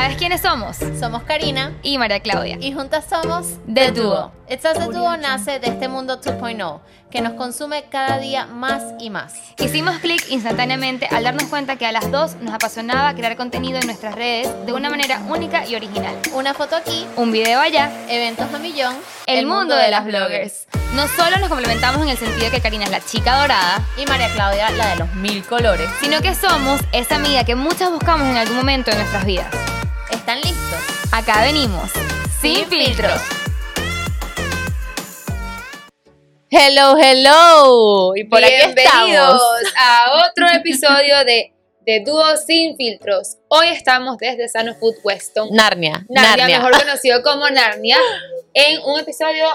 ¿Sabes quiénes somos? Somos Karina Y María Claudia. y juntas somos The Duo. It's Us The Duo nace de este mundo 2.0 que nos consume cada día más y más. Hicimos clic instantáneamente al darnos cuenta que a las dos nos apasionaba crear contenido en nuestras redes de una manera única y original. Una foto aquí, Un video allá, eventos a millón, el, mundo de las bloggers. No solo nos complementamos en el sentido de que Karina es la chica dorada, y María Claudia la de los mil colores. sino que somos esa amiga que muchas buscamos en algún momento de nuestras vidas. ¿Están listos? Acá venimos, sin filtros. Hello, hello. Y por aquí Bienvenidos estamos. a otro episodio de, de Dúo Sin Filtros. Hoy estamos desde Sano Food Weston, Narnia, Narnia, Narnia. mejor conocido como Narnia, en un episodio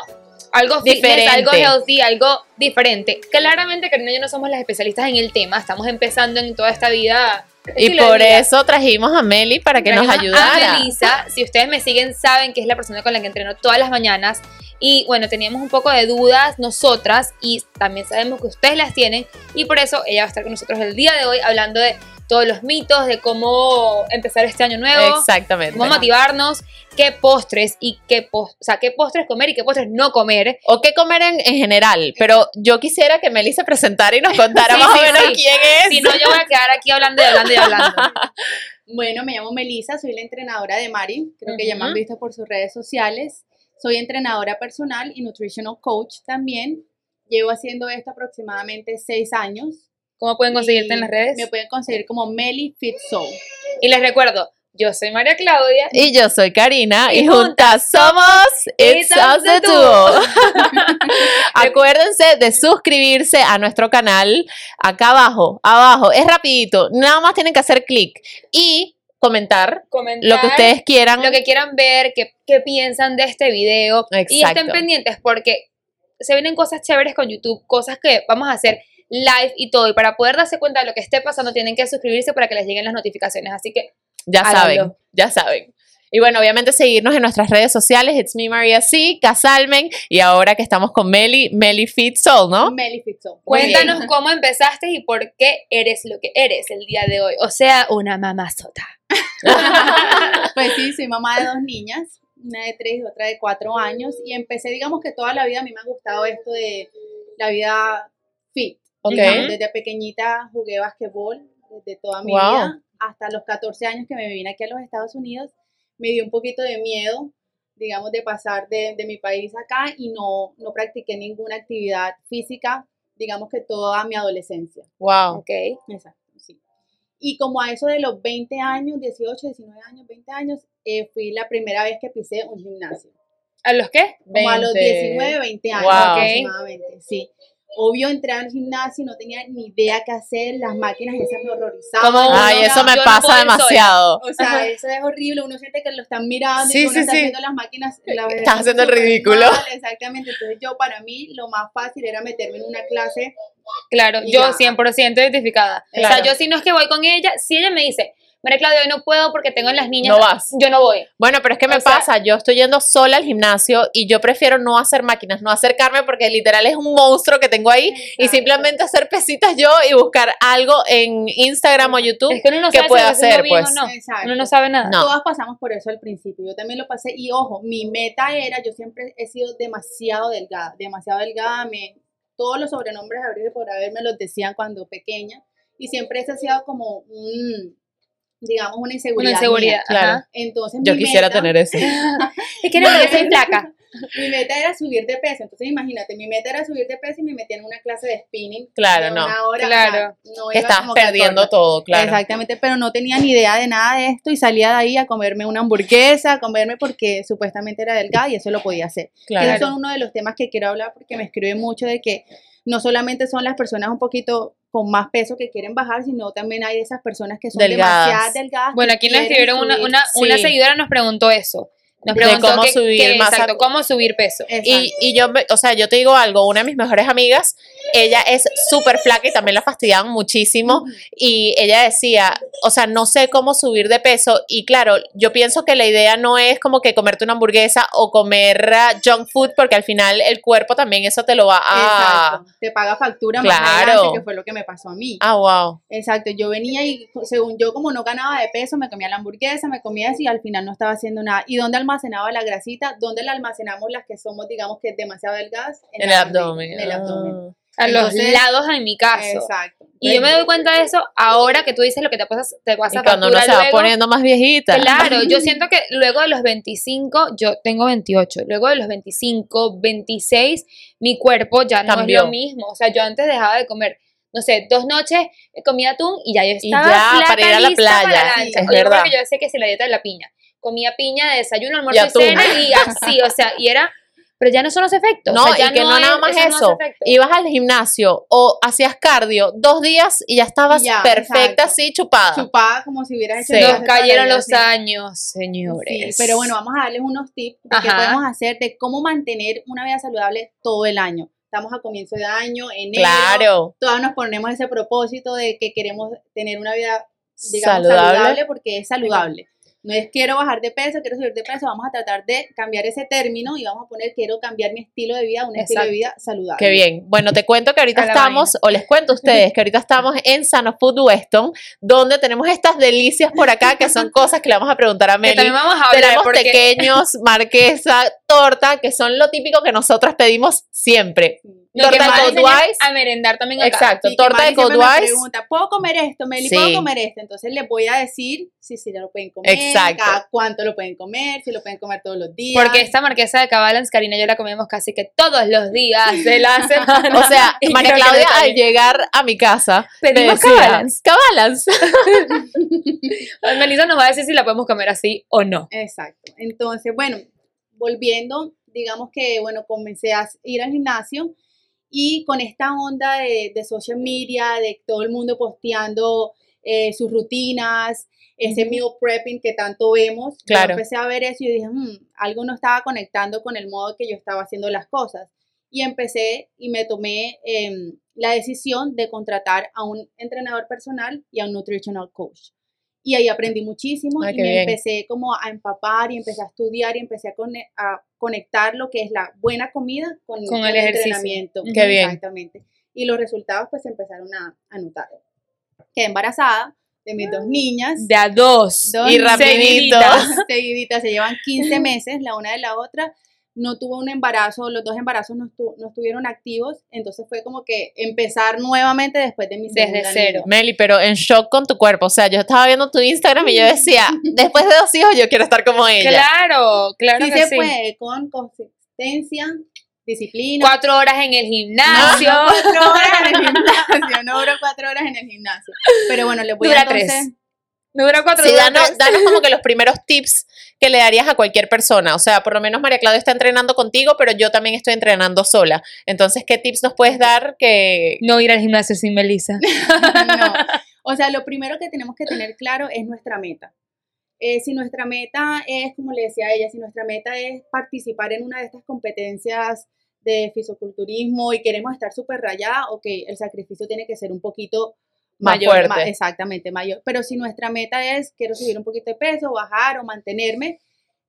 algo fitness, Diferente. algo healthy, algo diferente. Claramente Karina y yo no somos las especialistas en el tema, estamos empezando en toda esta vida. Y por vida. eso trajimos a Meli para que nos Trajimos ayudara. A Melissa, si ustedes me siguen, saben que es la persona con la que entreno todas las mañanas. Y bueno, teníamos un poco de dudas nosotras y también sabemos que ustedes las tienen. Y por eso ella va a estar con nosotros el día de hoy hablando de todos los mitos, de cómo empezar este año nuevo, Exactamente. cómo motivarnos, qué postres y qué, pos- o sea, qué postres comer y qué postres no comer. O qué comer en, en general. Pero yo quisiera que Meli se presentara y nos contara Sí, más sí, o menos sí. quién es. Si no, yo voy a quedar aquí hablando y hablando y hablando. Bueno, me llamo Melissa, soy la entrenadora de Mari, creo que ya me han visto por sus redes sociales. Soy entrenadora personal y nutritional coach también. Llevo haciendo esto aproximadamente seis años. ¿Cómo pueden conseguirte Y en las redes? Me pueden conseguir como Meli Fit Soul. Y les recuerdo, yo soy María Claudia. Y yo soy Karina y, Y juntas somos It's Us the Duo. Acuérdense de suscribirse a nuestro canal acá abajo, abajo, es rapidito, nada más tienen que hacer clic y comentar Comentar lo que ustedes quieran. lo que quieran ver, qué, qué piensan de este video. Y Exacto. estén pendientes porque se vienen cosas chéveres con YouTube, cosas que vamos a hacer live y todo. Y para poder darse cuenta de lo que esté pasando, tienen que suscribirse para que les lleguen las notificaciones. Así que Ya Háganlo. saben, ya saben. Y bueno, obviamente seguirnos en nuestras redes sociales, It's Me Maria C, Casalmen, y ahora que estamos con Meli, Meli Fit Soul, ¿no? Meli Fit Soul. Muy bien. cuéntanos cómo empezaste y por qué eres lo que eres el día de hoy. O sea, una mamazota. Pues sí, soy mamá de dos niñas, una de tres y otra de cuatro años. Y empecé, digamos que toda la vida a mí me ha gustado esto de la vida fit. Digamos, Desde pequeñita jugué basquetbol, desde toda mi Wow. vida, hasta los 14 años que me vine aquí a los Estados Unidos, me dio un poquito de miedo, digamos, de pasar de, de mi país acá y no, no practiqué ninguna actividad física, digamos que toda mi adolescencia. Wow. Ok. Exacto, sí. Y como a eso de los 20 años, 18, 19 años, 20 años, eh, fui la primera vez que pisé un gimnasio. ¿A los qué? Como a los 20. 19, 20 años Wow. aproximadamente, sí. Obvio, entré al gimnasio y no tenía ni idea qué hacer, las máquinas esas me horrorizaban. Como Ay, eso no, me no pasa demasiado. O sea, eso es horrible, uno siente que lo están mirando Sí, y uno sí, está sí. haciendo las máquinas. la verdad, Estás haciendo el ridículo. mal, exactamente, entonces yo para mí lo más fácil era meterme en una clase Claro, yo ya. 100% identificada. O sea, yo si no es que voy con ella, si ella me dice, María Claudia, hoy no puedo porque tengo las niñas. No vas. Yo no voy. Bueno, pero es que me O sea- pasa, yo estoy yendo sola al gimnasio y yo prefiero no hacer máquinas, no acercarme porque literal es un monstruo que tengo ahí y Exacto. simplemente hacer pesitas yo y buscar algo en Instagram o YouTube. Es que uno no ¿Qué sabe puede si hacer, bien pues? o no. Exacto. Uno no sabe nada. No. Todas pasamos por eso al principio. Yo también lo pasé. Y ojo, mi meta era, yo siempre he sido demasiado delgada, demasiado delgada. Me, todos los sobrenombres y por haber me los decían cuando pequeña. Y siempre ese ha sido como un, digamos, una inseguridad. Una inseguridad. Claro. ajá. Entonces, Yo mi quisiera meta- tener eso. Es que no, porque soy flaca. Mi meta era subir de peso. Entonces, imagínate, mi meta era subir de peso y me metía en una clase de spinning. Claro, de no. Una hora, Claro. no iba estás perdiendo todo, claro. Exactamente, pero no tenía ni idea de nada de esto y salía de ahí a comerme una hamburguesa, a comerme porque supuestamente era delgada y eso lo podía hacer. Claro. Esos son uno de los temas que quiero hablar porque me escribe mucho de que no solamente son las personas un poquito con más peso que quieren bajar, sino también hay esas personas que son Delgadas. demasiado delgadas. Bueno, aquí nos escribieron una, una, una seguidora nos preguntó eso. Nos De cómo que- subir que- masa- exacto, cómo subir peso. Y, y yo, o sea, yo te digo algo, una de mis mejores amigas, ella es súper flaca y también la fastidiaban muchísimo. Y ella decía, o sea, no sé cómo subir de peso. Y claro, yo pienso que la idea no es como que comerte una hamburguesa o comer ah, junk food, porque al final el cuerpo también eso te lo va a... Exacto. Te paga factura Claro. más adelante, que fue lo que me pasó a mí. Ah, wow. Exacto, yo venía y según yo como no ganaba de peso, me comía la hamburguesa, me comía eso y al final no estaba haciendo nada. ¿Y dónde almacenaba la grasita? ¿Dónde la almacenamos las que somos, digamos que demasiado delgadas? En la el abdomen. En el abdomen. A los Entonces- lados en mi caso. Exacto. Y yo me doy cuenta de eso ahora que tú dices lo que te pasa, te Y pasa cuando uno se va luego. poniendo más viejita. Claro, yo siento que luego de los 25, yo tengo 28, luego de los 25, 26, mi cuerpo ya no Cambió. es lo mismo. O sea, yo antes dejaba de comer, no sé, dos noches comía atún y ya yo Y estaba ya, flaca, para ir a la playa, la sí, es verdad. yo sé que si la dieta de la piña, comía piña de desayuno, almuerzo y, cena y así, o sea, y era, pero ya no son los efectos. No, o sea, ya y que no, es- nada más no eso. efecto. Ibas al gimnasio o hacías cardio dos días y ya estabas ya, perfecta exacto. así chupada. Chupada como si hubieras hecho Sí. Nos cayeron los años, Sí, señores. pero bueno, vamos a darles unos tips de qué Ajá. podemos hacer, de cómo mantener una vida saludable todo el año. Estamos a comienzo de año, enero. Claro. Todas nos ponemos ese propósito de que queremos tener una vida, digamos, Saludable. saludable, porque es saludable. No es quiero bajar de peso, quiero subir de peso, vamos a tratar de cambiar ese término y vamos a poner quiero cambiar mi estilo de vida a un estilo de vida saludable. Qué bien. Bueno, te cuento que ahorita estamos, o les cuento a ustedes que ahorita estamos en Sano Food Weston, donde tenemos estas delicias por acá, que son cosas que le vamos a preguntar a Que Meli. también vamos a hablar Tenemos porque pequeños, marquesa, torta, que son lo típico que nosotras pedimos siempre. Lo que torta más de Codewise. a merendar también acá. Exacto, que torta de Codewise. pregunta, ¿puedo comer esto, Meli? Sí. ¿Puedo comer esto? Entonces les voy a decir si sí, lo pueden comer, Exacto. cada cuánto lo pueden comer, si lo pueden comer todos los días. Porque esta marquesa de Cabalans, Karina y yo la comemos casi que todos los días de la semana. O sea, Y María que Claudia al llegar a mi casa Pedimos decía, Cabalans. Cabalans. Melissa nos va a decir si la podemos comer así o no. Exacto. Entonces, bueno, volviendo, digamos que, bueno, comencé a ir al gimnasio y con esta onda de, de social media, de todo el mundo posteando eh, sus rutinas, ese meal prepping que tanto vemos, yo Claro. empecé a ver eso y dije, "Hmm, algo no estaba conectando con el modo que yo estaba haciendo las cosas. Y empecé y me tomé em, la decisión de contratar a un entrenador personal y a un nutritional coach. Y ahí aprendí muchísimo Ay, y me bien. empecé como a empapar y empecé a estudiar y empecé a conectar lo que es la buena comida con, Con el entrenamiento. Qué bien. Exactamente. Y los resultados pues se empezaron a, a notar. Quedé embarazada de mis dos niñas. De a dos. Dos Y rapidito. seguiditas. seguiditas, se llevan 15 meses la una de la otra. No tuvo un embarazo, los dos embarazos no, estu- no estuvieron activos, entonces fue como que empezar nuevamente después de mi Desde cero. niña. Meli, pero en shock con tu cuerpo. O sea, yo estaba viendo tu Instagram y yo decía, después de dos hijos yo quiero estar como ella. Claro, claro Sí que se sí. puede, con consistencia, disciplina. Cuatro horas en el gimnasio. no cuatro horas en el gimnasio, no duró cuatro horas en el gimnasio. Pero bueno, les voy Dura a entonces, tres. Dura cuatro Sí, dura danos, danos como que los primeros tips que le darías a cualquier persona. O sea, por lo menos María Claudia está entrenando contigo, pero yo también estoy entrenando sola. Entonces, ¿qué tips nos puedes dar que... No ir al gimnasio sin Melissa. no. O sea, lo primero que tenemos que tener claro es nuestra meta. Eh, si nuestra meta es, como le decía a ella, si nuestra meta es participar en una de estas competencias de fisioculturismo y queremos estar súper rayada, ok, el sacrificio tiene que ser un poquito Más mayor, fuerte. exactamente, mayor. Pero si nuestra meta es, quiero subir un poquito de peso, bajar o mantenerme,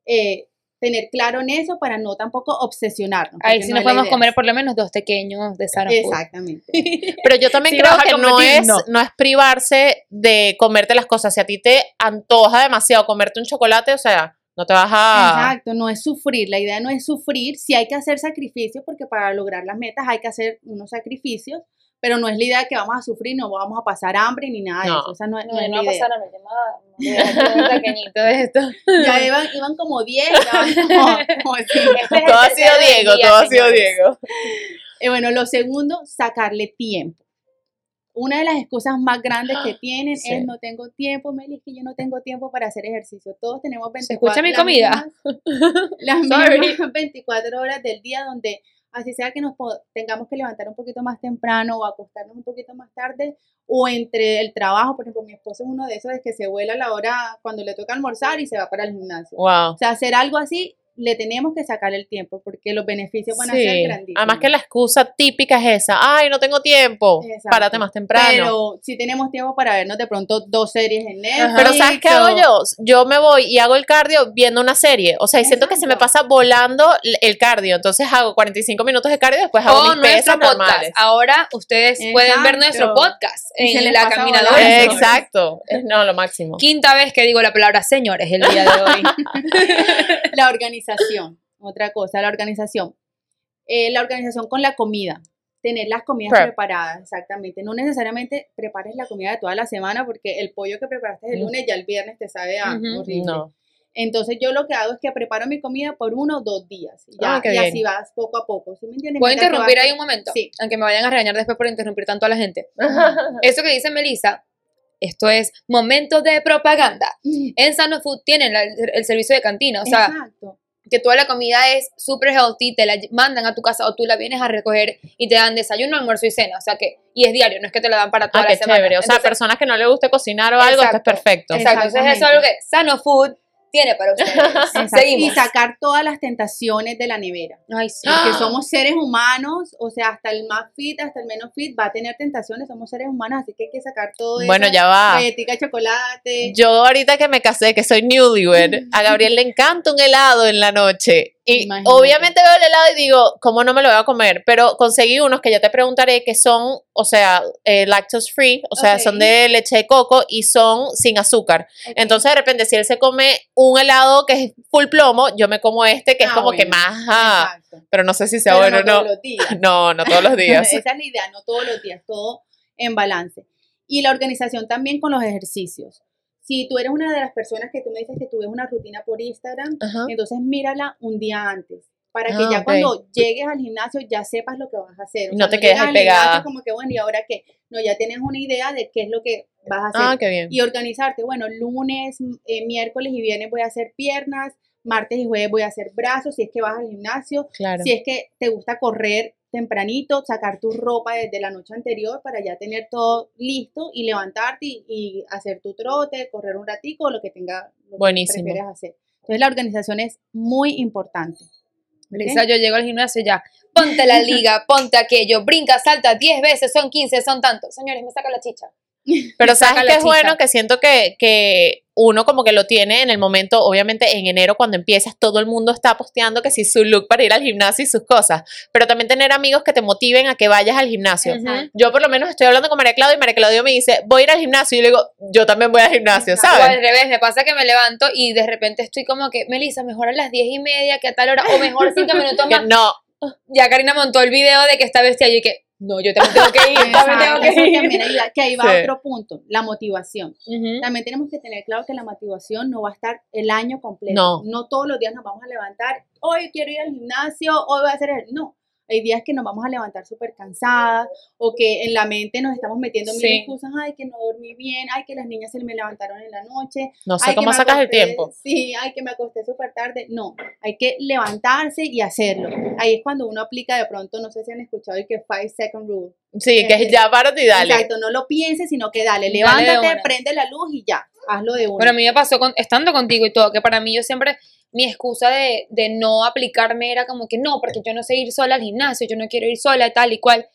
eh, tener claro en eso para no tampoco obsesionarnos. Ahí sí no nos podemos comer por lo menos dos pequeños de Sara. Exactamente. Pero yo también Si creo que no es, no. no. es privarse de comerte las cosas. Si a ti te antoja demasiado comerte un chocolate, o sea, no te vas a... Exacto, no es sufrir, la idea no es sufrir, sí hay que hacer sacrificios porque para lograr las metas hay que hacer unos sacrificios, pero no es la idea que vamos a sufrir, no vamos a pasar hambre ni nada de No. eso, esa no, es- No, no es no la va a idea. pasar a mi llamada. pequeñito de esto. Ya iban, iban como 10, ya van como, como. Este es Todo ha sido Diego, día, todo ha sido señores. Diego. Y bueno, lo segundo, sacarle tiempo. Una de las excusas más grandes que tienen Sí. es no tengo tiempo, Meli, es que yo no tengo tiempo para hacer ejercicio. Todos tenemos 24 ¿Se escucha mi las comida? mismas- Las mismas 24 horas del día donde así sea que nos tengamos que levantar un poquito más temprano o acostarnos un poquito más tarde, o entre el trabajo, por ejemplo, mi esposo es uno de esos de que se vuela a la hora cuando le toca almorzar y se va para el gimnasio. Wow. O sea, hacer algo así, le tenemos que sacar el tiempo porque los beneficios van a ser Sí. grandísimos. Además que la excusa típica es esa, ay, no tengo tiempo, Exacto. párate más temprano. Pero si tenemos tiempo para vernos de pronto dos series en Netflix. Pero ¿sabes qué hago yo? Yo me voy y hago el cardio viendo una serie. O sea, y siento que se me Exacto. pasa volando el cardio. Entonces hago 45 minutos de cardio y después hago O mis pesas nuestro podcast. normales. Ahora ustedes pueden ver Exacto. nuestro podcast en la caminadora. Exacto. Es no, lo máximo. Quinta vez que digo la palabra señores el día de hoy. La organización, otra cosa, la organización. Eh, la organización con la comida. Tener las comidas Prep. preparadas, exactamente. No necesariamente prepares la comida de toda la semana porque el pollo que preparaste el Mm. lunes ya el viernes te sabe a horrible. No. Entonces yo lo que hago es que preparo mi comida por uno o dos días. Ya, Ah, y bien. así vas poco a poco. ¿sí me entiendes? ¿Puedo Mientras interrumpir ahí un momento? Sí. Aunque me vayan a regañar después por interrumpir tanto a la gente. Eso que dice Melissa, esto es momento de propaganda. En Sano Food tienen la- el, servicio de cantina, o sea, Exacto. Que toda la comida es súper healthy, te la mandan a tu casa o tú la vienes a recoger y te dan desayuno, almuerzo y cena, o sea que, y es diario, no es que te la dan para toda Ah, la qué semana. chévere. O sea, Entonces, personas que no le guste cocinar o algo, esto es perfecto. Exacto, entonces eso es algo que Sano Food tiene para ustedes. Seguimos. Y sacar todas las tentaciones de la nevera. Ay, sí. ¡Ah! Porque somos seres humanos, o sea, hasta el más fit, hasta el menos fit va a tener tentaciones, somos seres humanos, así que hay que sacar todo eso. Bueno, ya va. Galletica de chocolate. Yo ahorita que me casé, que soy newlywed, a Gabriel le encanta un helado en la noche. Y Imagínate. obviamente veo el helado y digo, ¿cómo no me lo voy a comer? Pero conseguí unos que ya te preguntaré que son, o sea, eh, lactose free, o sea, son de leche de coco y son sin azúcar. Entonces, de repente, si él se come un helado que es full plomo, yo me como este que es Ah, como que más, ah, pero no sé si sea Pero bueno o no todos no. los días. No, no todos los días. Esa es la idea, no todos los días, todo en balance. Y la organización también con los ejercicios. Si tú eres una de las personas que tú me dices que tú ves una rutina por Instagram, Ajá. entonces mírala un día antes. Para que Ah, ya cuando llegues al gimnasio ya sepas lo que vas a hacer. O Y sea, no te quedes ahí al gimnasio pegada. como que, bueno, ¿y ahora qué? No, ya tienes una idea de qué es lo que vas a hacer. Ah, qué bien. y organizarte, bueno, lunes, eh, miércoles y viernes voy a hacer piernas, martes y jueves voy a hacer brazos, si es que vas al gimnasio, Claro. si es que te gusta correr tempranito, sacar tu ropa desde la noche anterior para ya tener todo listo y levantarte y, y hacer tu trote, correr un ratico, o lo que tenga, lo que Buenísimo. prefieres hacer. Entonces la organización es muy importante. Melissa, yo llego al gimnasio ya, ponte la liga, ponte aquello, brinca, salta 10 veces, son 15, son tantos. Señores, me saca la chicha. Pero sabes que es bueno que siento que, que uno como que lo tiene en el momento, obviamente en enero cuando empiezas, todo el mundo está posteando que si su look para ir al gimnasio y sus cosas, pero también tener amigos que te motiven a que vayas al gimnasio. Yo por lo menos estoy hablando con María Claudia y María Claudia me dice, voy a ir al gimnasio y yo le digo, yo también voy al gimnasio, Exacto. O al ¿sabes? revés, me pasa que me levanto y de repente estoy como que, Melissa, mejor a las 10 y media que a tal hora, o mejor 5 minutos más. no, Ya Karina montó el video de que está vestida y yo que, no, yo también tengo que ir, también tengo que eso ir. también ayuda, que ahí va Sí. otro punto, la motivación. También tenemos que tener claro que la motivación no va a estar el año completo. No. No todos los días nos vamos a levantar, hoy quiero ir al gimnasio, hoy voy a hacer el... No, hay días que nos vamos a levantar súper cansadas o que en la mente nos estamos metiendo mil Sí. excusas, ay, que no dormí bien, ay, que las niñas se me levantaron en la noche, no sé ay, cómo sacas el tiempo. Sí, ay, que me acosté súper tarde. No, hay que levantarse y hacerlo. Ahí es cuando uno aplica de pronto, no sé si han escuchado el que five second rule. Sí, que es Eh, ya párate y dale. Exacto, no lo pienses, sino que dale, levántate, prende la luz y ya, hazlo de una. Bueno, a mí me pasó con, estando contigo y todo, que para mí yo siempre, mi excusa de, de no aplicarme era como que no, porque yo no sé ir sola al gimnasio, yo no quiero ir sola, tal y cual.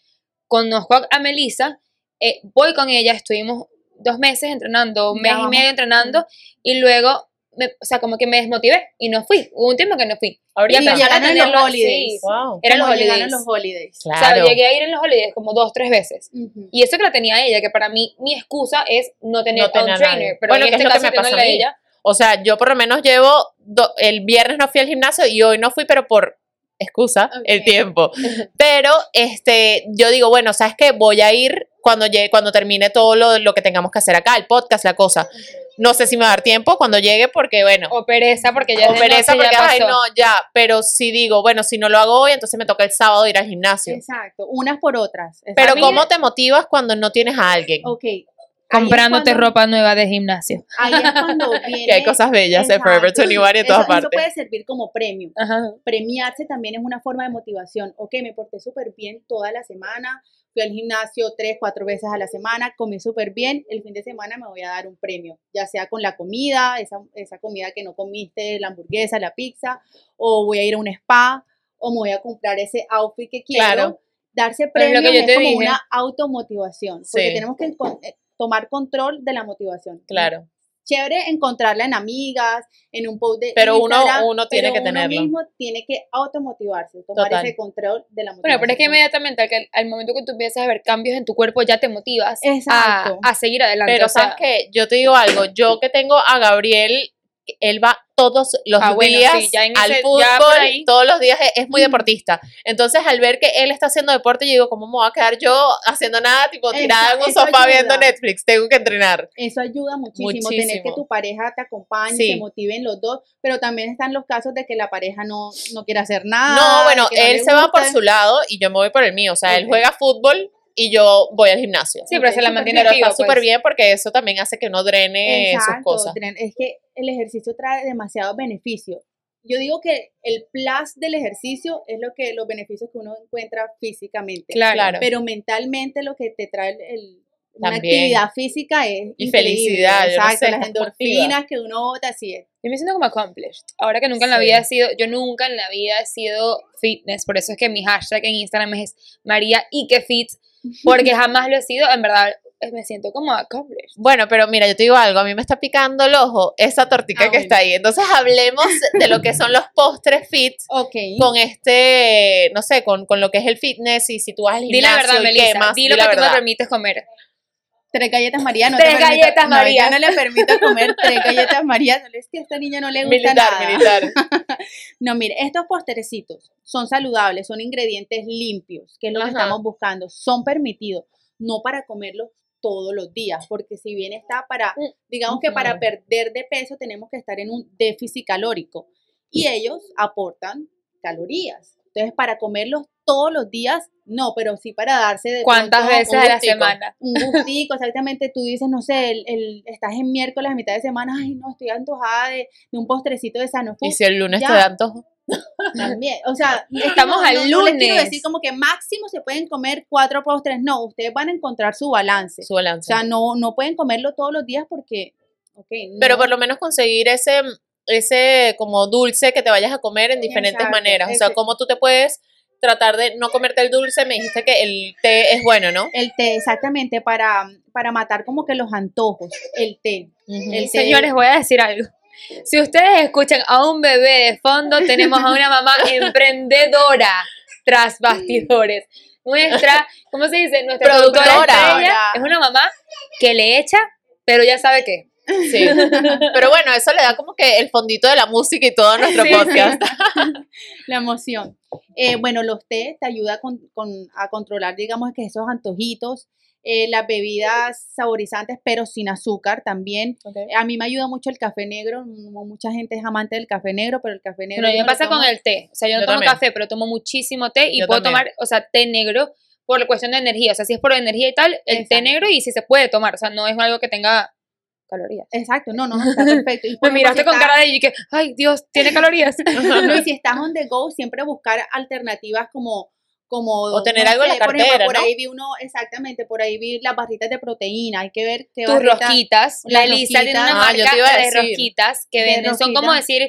Conozco a, a Melissa, eh, voy con ella, estuvimos dos meses entrenando, un Ya mes y medio entrenando, y luego, me, o sea, como que me desmotivé y no fui. Hubo un tiempo que no fui. Ahorita. Y a llegaron en los holidays. sí, Wow. eran los holidays. los holidays. O sea, Claro. llegué a ir en los holidays como dos, tres veces. Ujú. Y eso que la tenía ella, que para mí mi excusa es no tener No a tener un a trainer. Pero Bueno, en que es este lo que caso, me pasa a mí. ella, O sea, yo por lo menos llevo, do- el viernes no fui al gimnasio y hoy no fui, pero por excusa, el tiempo. Pero este, yo digo, bueno, ¿sabes qué? Voy a ir cuando llegue, cuando termine todo lo, lo que tengamos que hacer acá, el podcast, la cosa. No sé si me va a dar tiempo cuando llegue porque, bueno, o pereza porque ya o pereza porque, ya ay, no, ya, pero si digo, bueno, si no lo hago hoy, entonces me toca el sábado ir al gimnasio. Exacto, unas por otras. Pero ¿cómo te motivas cuando no tienes a alguien? Ok, comprándote cuando- ropa nueva de gimnasio. Ahí es cuando viene. Que hay cosas bellas en Forever Exacto. 21 en Eso- todas Eso partes. puede servir como premio. Ajá. Premiarse también es una forma de motivación. Ok, me porté súper bien toda la semana, fui al gimnasio tres, cuatro veces a la semana, comí súper bien, el fin de semana me voy a dar un premio, ya sea con la comida, esa, esa comida que no comiste, la hamburguesa, la pizza, o voy a ir a un spa, o me voy a comprar ese outfit que quiero. Claro. Darse Pero es lo premios es como dije. una automotivación, porque Sí. tenemos que eh, tomar control de la motivación. Claro. Chévere encontrarla en amigas, en un post de Pero uno- uno tiene pero que tenerlo. Uno mismo tiene que automotivarse, tomar Total. ese control de la motivación. Bueno, pero es que inmediatamente al, que- al momento que tú empiezas a ver cambios en tu cuerpo, ya te motivas a, Exacto. a seguir adelante. Pero o sea, sabes que yo te digo algo, yo que tengo a Gabriel, él va todos los Ah, bueno, días sí, ya en al ese- fútbol, ya todos los días es, es muy deportista. Entonces, al ver que él está haciendo deporte, yo digo, ¿cómo me voy a quedar yo haciendo nada, tipo tirada en un sofá ayuda. viendo Netflix? Tengo que entrenar. Eso ayuda muchísimo, tener que tu pareja te acompañe, Sí. se motiven los dos, pero también están los casos de que la pareja no, no quiere hacer nada. no, bueno, no él se va por su lado y yo me voy por el mío. O sea, él juega fútbol y yo voy al gimnasio. sí, pero se la mantiene Pero activo, está súper pues. bien porque eso también hace que no drene sus cosas. es que el ejercicio trae demasiados beneficios. Yo digo que el plus del ejercicio es lo que los beneficios que uno encuentra físicamente. Claro. Pero mentalmente lo que te trae el- el- una También. actividad física es Y felicidad, yo no Exacto, sé, las endorfinas que uno bota, así es. Yo me siento como accomplished. Ahora que nunca en la Sí. vida he sido, yo nunca en la vida he sido fitness, por eso es que mi hashtag en Instagram es María y que fit, porque jamás lo he sido, en verdad eh, me siento como accomplished. Bueno, pero mira, yo te digo algo, a mí me está picando el ojo esa tortica Ah, que bueno. está ahí. Entonces hablemos de lo que son los postres fit Ok. con este, no sé, con, con lo que es el fitness y si tú vas al Di la gimnasio verdad, y Melissa, quemas, di lo la que tú me permites comer. Tres galletas María, no Tres te permito- galletas no, María. yo no le permito comer tres galletas María, es que a esta niña no le gusta Militar, nada. militar. No, mire, estos postrecitos son saludables, son ingredientes limpios, que es lo que estamos buscando, son permitidos, no para comerlos todos los días, porque si bien está para, Mm, digamos que para perder de peso tenemos que estar en un déficit calórico y ellos aportan calorías. Entonces, para comerlos todos los días, no, pero sí para darse de ¿Cuántas pronto veces a la semana? un gustico, exactamente, tú dices, no sé, el, el- estás en miércoles a mitad de semana, ay, no, estoy antojada de, de un postrecito de sano Y si el lunes Ya. te da antojo. también, o sea, Estamos no- al no- no les quiero lunes. decir como que máximo se pueden comer cuatro postres, no, ustedes van a encontrar su balance, Su o balance. sea, no, no pueden comerlo todos los días porque, ok. Pero por lo menos conseguir ese, ese como dulce que te vayas a comer en diferentes Exacto, maneras. O sea, ese- cómo tú te puedes tratar de no comerte el dulce. Me dijiste que el té es bueno, ¿no? el té, exactamente, para, para matar como que los antojos, el té. Ujú. El té- Señores, voy a decir algo. Si ustedes escuchan a un bebé de fondo, tenemos a una mamá emprendedora tras bastidores. Nuestra, ¿cómo se dice? Nuestra productora, Productora. estrella es una mamá que le echa, pero ya sabe qué. Sí. Pero bueno, eso le da como que el fondito de la música y todo a nuestro Sí, podcast. La emoción. Eh, bueno, los té te ayuda con, con- a controlar, digamos, que esos antojitos. Eh, las bebidas saborizantes, pero sin azúcar también. A mí me ayuda mucho el café negro. Mucha gente es amante del café negro, pero el café negro. Mí yo me pasa con el té. O sea, yo no Yo tomo también. café, pero tomo muchísimo té y Yo puedo también. tomar, o sea, té negro por la cuestión de energía. O sea, si es por energía y tal, el té Exacto. negro y si se puede tomar. O sea, no es algo que tenga calorías. Exacto, no, no, está perfecto. Y Me miraste si con estás- cara de y que, ay, Dios, tiene calorías. No, y si estás on the go, siempre buscar alternativas como como O tener algo en la por ejemplo, cartera, por ¿no? ahí vi uno exactamente por ahí vi las barritas de proteína hay que ver qué tus rosquitas. La Elisa tiene una Ah, yo marca te iba a de decir. rosquitas que De venden. Son como decir,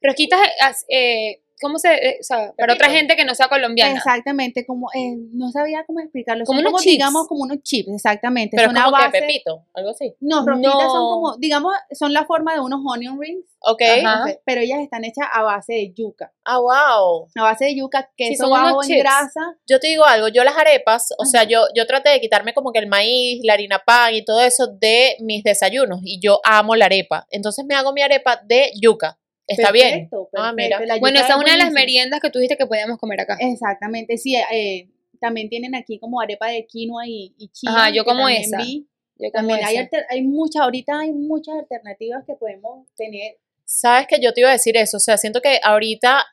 rosquitas, as- eh, ¿cómo se, eh, o sea, para otra gente que no sea colombiana. Exactamente, como eh, no sabía cómo explicarlo. Como Son unos como, chips. digamos, como unos chips, exactamente. Pero son es como que base- Pepito, algo así. No, rosquitas son No. como, digamos, son la forma de unos onion rings, Ok. Ajá. pero ellas están hechas a base de yuca. Ah, wow. A base de yuca, queso son unos bajo en chips. grasa. Yo te digo algo, yo las arepas, o sea, yo, yo traté de quitarme como que el maíz, la harina pan y todo eso de mis desayunos y yo amo la arepa. Entonces me hago mi arepa de yuca. Está bien. Perfecto, Ah, mira. Bueno, esa es una de las meriendas que tú dijiste que podíamos comer acá. Exactamente, sí. eh, también tienen aquí como arepa de quinoa y, y chía. Ajá, yo como esa. vi. Yo como También hay, alter- hay muchas, ahorita hay muchas alternativas que podemos tener. Sabes que yo te iba a decir eso, o sea, siento que ahorita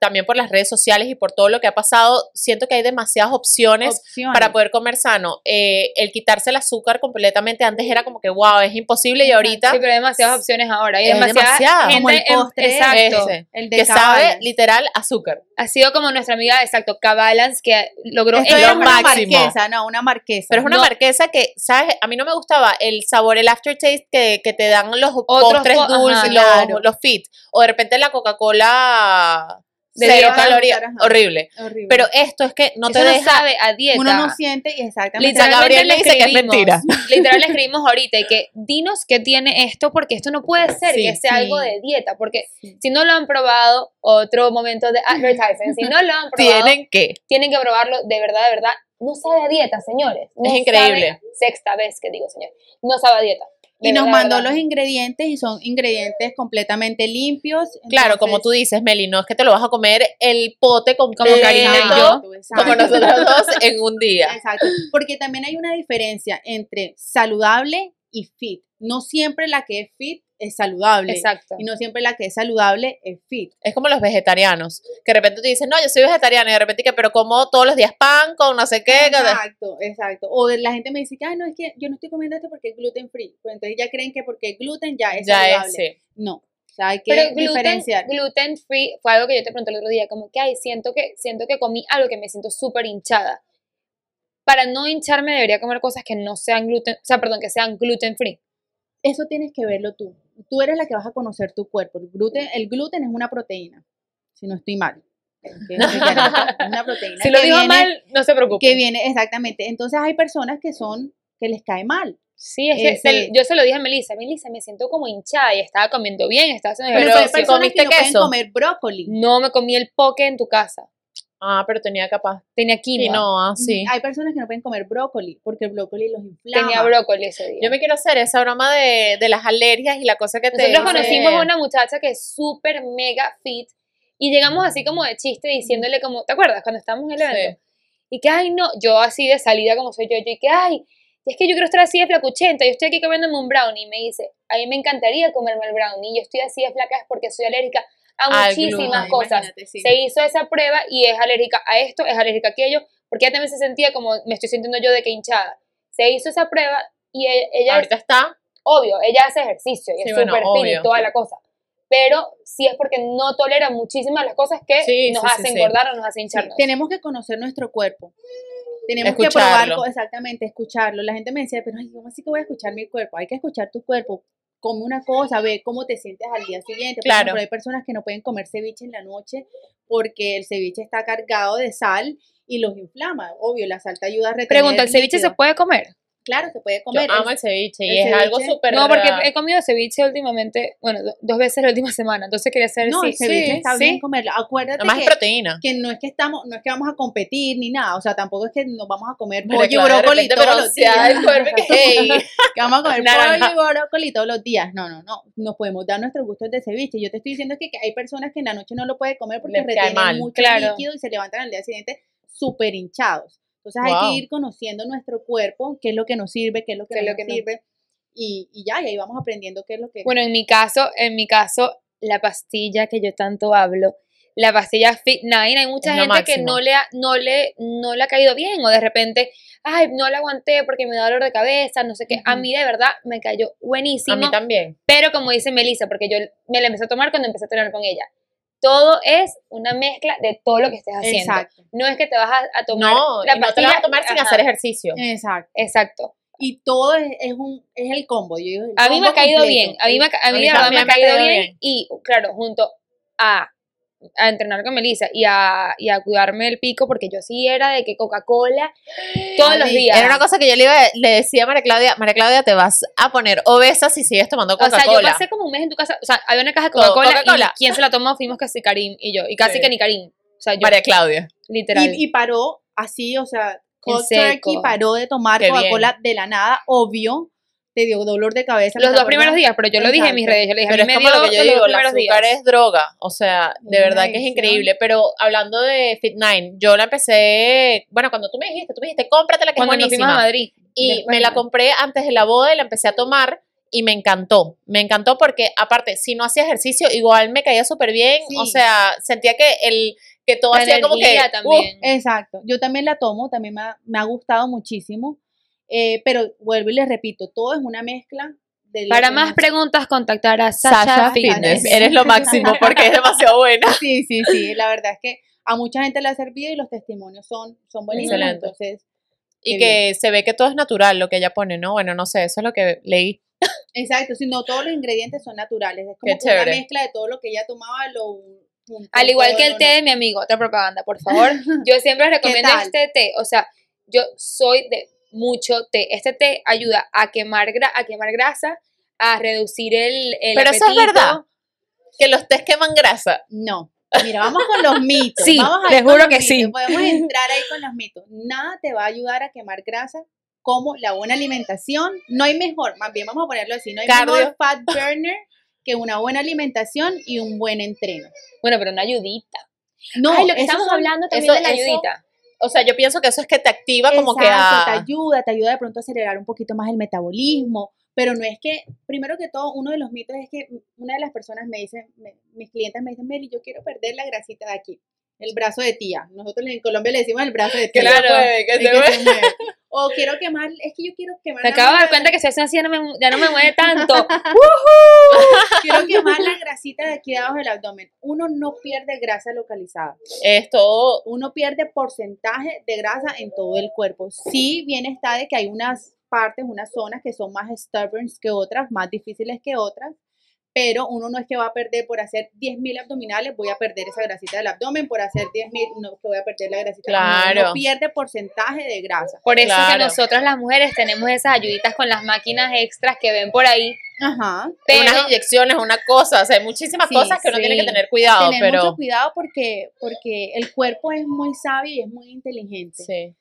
también por las redes sociales y por todo lo que ha pasado, siento que hay demasiadas opciones Opciones. para poder comer sano. Eh, el quitarse el azúcar completamente antes era como que, wow, es imposible y ahorita Sí, pero hay demasiadas opciones ahora. Hay Es demasiada demasiado. gente Como el en- postre exacto. ese, El de que sabe literal azúcar. Ha sido como nuestra amiga, exacto, Cabalans, que logró Esto era lo una máximo. marquesa, no, una marquesa. Pero es una No. marquesa que, ¿sabes? A mí no me gustaba el sabor, el aftertaste que, que te dan los Otros postres po- ajá, dulces, claro. los, los fit. O de repente la Coca-Cola De cero calorías. Horrible. Horrible. Pero esto es que no Eso te no deja... sabe a dieta. uno no siente y exactamente. Literalmente Gabriel le dice que es escribimos, mentira. Literal le escribimos ahorita y que dinos qué tiene esto porque esto no puede ser Sí, que sea sí. algo de dieta porque Sí. si no lo han probado otro momento de advertising si no lo han probado tienen, Tienen que... que probarlo de verdad de verdad no sabe a dieta señores No Es increíble. sabe- sexta vez que digo señor no sabe a dieta Y nos mandó verdad. los ingredientes y son ingredientes completamente limpios. Claro, como tú dices, Meli, no es que te lo vas a comer el pote completo, Como Karina y yo. como nosotros dos en un día. Exacto. Porque también hay una diferencia entre saludable y fit. No siempre la que es fit es saludable. exacto Y no siempre la que es saludable es fit. Es como los vegetarianos, que de repente te dicen, no, yo soy vegetariana, y de repente que, pero como todos los días pan con no sé qué. Exacto, exacto. O la gente me dice que, ah, no, es que yo no estoy comiendo esto porque es gluten free. Pues entonces ya creen que porque es gluten ya es ya saludable. es, sí. No. O sea, hay que pero gluten, diferenciar. gluten free fue algo que yo te pregunté el otro día, como que, ay, siento que, siento que comí algo que me siento súper hinchada. Para no hincharme debería comer cosas que no sean gluten, o sea, perdón, que sean gluten free. Eso tienes que verlo tú. Tú eres la que vas a conocer tu cuerpo. El gluten, el gluten es una proteína, si no estoy mal. Una proteína. Si lo digo viene- mal, no se preocupe. Que viene, exactamente. Entonces hay personas que son, que les cae mal. Sí, es Ese- yo se lo dije a Melissa, Melissa, me siento como hinchada y estaba comiendo bien, estaba haciendo Pero Pero, hay ejercicio. personas comiste que no pueden queso. comer brócoli. No me comí el poke en tu casa, Ah, pero tenía capaz. tenía quinoa, Y no, así. Hay personas que no pueden comer brócoli porque el brócoli los inflama. tenía brócoli ese día. Yo me quiero hacer esa broma de, de las alergias y la cosa que te Nosotros conocimos a una muchacha que es súper mega fit y llegamos así como de chiste diciéndole como, ¿te acuerdas cuando estábamos en el Sí. evento? Y que, ay, no, yo así de salida como soy yo, yo y que, ay, es que yo quiero estar así de flacuchenta, yo estoy aquí comiéndome un brownie. Y me dice, a mí me encantaría comerme el brownie, yo estoy así de flaca es porque soy alérgica a Al muchísimas Ay, cosas. sí. Se hizo esa prueba y es alérgica a esto, es alérgica a aquello, porque ella también se sentía como me estoy sintiendo yo de que hinchada. Se hizo esa prueba y ella, ella es Ahorita está. obvio, ella hace ejercicio y Sí, es bueno, súper fit y toda la cosa. Pero sí es porque no tolera muchísimas las cosas que Sí, nos hacen sí. engordar o nos hacen Sí, hincharnos. tenemos que conocer nuestro cuerpo. Tenemos que Escucharlo. probar, co- exactamente, escucharlo. La gente me decía, pero ay, ¿cómo así que voy a escuchar mi cuerpo? Hay que escuchar tu cuerpo. Come una cosa, ve cómo te sientes al día siguiente. Por Claro. ejemplo, hay personas que no pueden comer ceviche en la noche porque el ceviche está cargado de sal y los inflama. Obvio, la sal te ayuda a retener Pregunta, ¿el ceviche se puede comer? Claro, se puede Yo comer. amo El- el ceviche y el es algo súper. No, porque he comido ceviche últimamente, bueno, do- dos veces la última semana, entonces quería saber no, el ceviche sí, está sí. bien comerlo. Acuérdate Además que, es proteína. que no es que estamos, no es que vamos a competir ni nada, o sea, tampoco es que nos vamos a comer pollo y brócoli todos los días. que, hey. que vamos a comer pollo y brócoli todos los días. No, no, no. Nos podemos dar nuestros gustos de ceviche. Yo te estoy diciendo que, que hay personas que en la noche no lo pueden comer porque Les retienen mucho Claro. líquido y se levantan al día siguiente súper hinchados. Entonces hay que ir conociendo nuestro cuerpo, qué es lo que nos sirve, qué es lo que Qué es no lo que nos no. sirve. Y, y ya, y ahí vamos aprendiendo qué es lo que... Bueno, en mi caso, en mi caso, la pastilla que yo tanto hablo, la pastilla Fit 9, hay mucha gente que no le, ha, no, le, no le ha caído bien o de repente, ay, no la aguanté porque me da dolor de cabeza, no sé qué. A mí de verdad me cayó buenísimo. A mí también. Pero como dice Melissa, porque yo me la empecé a tomar cuando empecé a tener con ella, todo es una mezcla de todo lo que estés haciendo. Exacto. No es que te vas a, a tomar No, la y no te la pastilla. vas a tomar sin ajá, hacer ejercicio. Exacto. Exacto. Y todo es, es un es el combo. Yo digo, el A mí me ha caído completo. bien. A mí, me, a mí me ha también me ha caído caído bien. bien. Y claro, junto a, a entrenar con Melissa y a, y a cuidarme el pico, porque yo sí era de que Coca-Cola todos los días. Era una cosa que yo le, iba, le decía a María Claudia, María Claudia, te vas a poner obesa si sigues tomando o sea, yo Coca-Cola. pasé como un mes en tu casa. O sea, había una caja de Coca-Cola. Coca-Cola. y ¿Quién se la tomó? Fuimos casi Karim y yo. Y casi Sí. que ni Karim. O sea, yo, María Claudia. literal. Y, y paró así, o sea, Cold. Turkey paró de tomar Coca-Cola de la nada, obvio. Te dio dolor de cabeza. ¿no los dos primeros días, pero yo lo dije en mis redes. Yo le dije, Pero a mí es me como dio lo que yo digo, el azúcar días. es droga, o sea, de verdad que es increíble, pero hablando de Fit9, yo la empecé, bueno, cuando tú me dijiste, tú me dijiste, cómpratela que Cuando es nos buenísima, a Madrid. y Después, me la compré antes de la boda y la empecé a tomar, y me encantó. Me encantó porque, aparte, si no hacía ejercicio, igual me caía súper bien. Sí. O sea, sentía que el que todo La hacía como que. también. Exacto, yo también la tomo, también me ha, me ha gustado muchísimo, eh, pero vuelvo y les repito, todo es una mezcla Para más preguntas, contactar a Sasha, Sasha Fitness. Fitness. Eres lo máximo porque es demasiado buena. Sí, sí, sí, la verdad es que a mucha gente le ha servido y los testimonios son, son buenísimos, Excelente. entonces, Y que se ve que todo es natural lo que ella pone, ¿no? Bueno, no sé, eso es lo que leí. exacto, si no todos los ingredientes son naturales, es como Qué que una mezcla de todo lo que ella tomaba, lo juntó Al igual que el té de mi amigo, otra propaganda, por favor. Yo siempre recomiendo este té. O sea, yo soy de mucho té. Este té ayuda a quemar, gra- a quemar grasa, a reducir el, el Pero eso es verdad. Que los test queman grasa. No. Mira, vamos con los mitos. Sí, vamos a les juro que mitos. sí. Podemos entrar ahí con los mitos. Nada te va a ayudar a quemar grasa como la buena alimentación. No hay mejor, más bien vamos a ponerlo así, no hay Cardio. mejor fat burner que una buena alimentación y un buen entreno. Bueno, pero una ayudita. No, Ay, lo que estamos son- hablando también eso- de la ayudita. O sea, yo pienso que eso es que te activa como que Exacto, te a... ayuda, te ayuda de pronto a acelerar un poquito más el metabolismo, pero no es que, primero que todo, uno de los mitos es que una de las personas me dice, me- mis clientes me dicen, Meli, yo quiero perder la grasita de aquí, el brazo de tía. Nosotros en Colombia le decimos el brazo de tía. Claro. mueve, que se que mueve. se mueve. O quiero quemar, es que yo quiero quemar. Me acabo de dar cuenta que si hacen así ya no me, ya no me mueve tanto. Quiero quemar la grasita de aquí debajo del abdomen. Uno no pierde grasa localizada. Es todo... uno pierde porcentaje de grasa en todo el cuerpo. Sí, bien está de que hay unas partes, unas zonas que son más stubborn que otras, más difíciles que otras, pero uno no es que va a perder por hacer 10.000 abdominales, voy a perder esa grasita del abdomen, por hacer 10.000, no, que voy a perder la grasita. Claro. uno pierde porcentaje de grasa. Por eso Claro. que nosotras las mujeres tenemos esas ayuditas con las máquinas extras que ven por ahí. Ajá. Pero unas inyecciones, una cosa, o sea, hay muchísimas Sí, cosas que uno sí. tiene que tener cuidado, Tener pero... mucho cuidado porque, porque el cuerpo es muy sabio y es muy inteligente. Sí.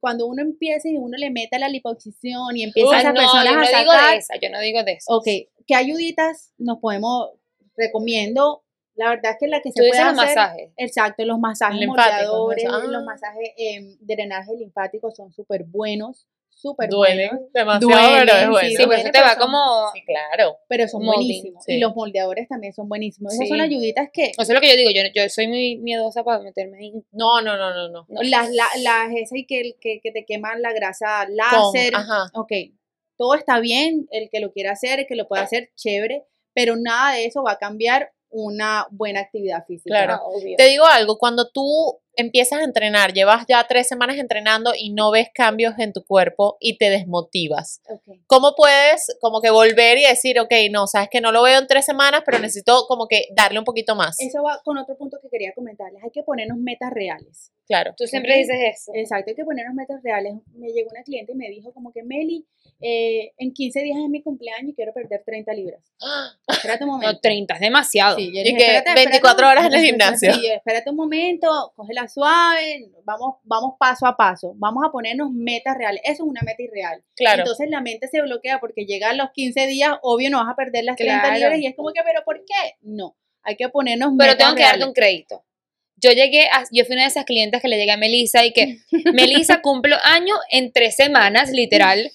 Cuando uno empieza y uno le mete la liposucción y empieza Uf, a esas no, personas yo no a digo de esa, yo no digo de eso. Ok, ¿qué ayuditas nos podemos recomiendo? La verdad es que la que se puede dices los hacer, masajes. exacto, los masajes moldeadores, ¿no? Ah. los masajes em, drenaje linfático son súper buenos, súper Duelen buenos, demasiado, pero es Duelen, bueno. Sí, sí, por eso te va son- como... Sí, claro. pero son Molding, buenísimos. sí. Y los moldeadores también son buenísimos. Esas Sí. son ayuditas que Eso es lo que yo digo, yo, yo soy muy miedosa para meterme ahí. No, no, no, no, no. No. las, la- las esas y que, que, que te queman la grasa Con- láser, ajá. ok, todo está bien, el que lo quiera hacer, el que lo pueda hacer, chévere, pero nada de eso va a cambiar una buena actividad física. Claro. Ah, obvio. Te digo algo, cuando tú empiezas a entrenar, llevas ya tres semanas entrenando y no ves cambios en tu cuerpo y te desmotivas. Ok. ¿Cómo puedes como que volver y decir, ok, no, sabes que no lo veo en tres semanas, pero necesito como que darle un poquito más? Eso va con otro punto que quería comentarles. Hay que ponernos metas reales. Claro. Tú siempre dices eso. Exacto, hay que ponernos metas reales. Me llegó una cliente y me dijo como que, Meli, eh, en 15 días es mi cumpleaños y quiero perder 30 libras. Espérate un momento. No, 30 es demasiado. Sí, yo Y que espérate, espérate 24 un- horas en el gimnasio. Sí, espérate un momento, cógela suave, vamos, vamos paso a paso, vamos a ponernos metas reales. Eso es una meta irreal. Claro. Entonces la mente se bloquea porque llegan los 15 días, obvio no vas a perder las 30 Claro. libras y es como que, pero ¿por qué? No, hay que ponernos Pero metas tengo que darte reales. un crédito. Yo llegué, a- yo fui una de esas clientes que le llegué a Melissa y que Melissa cumplo año en tres semanas, literal,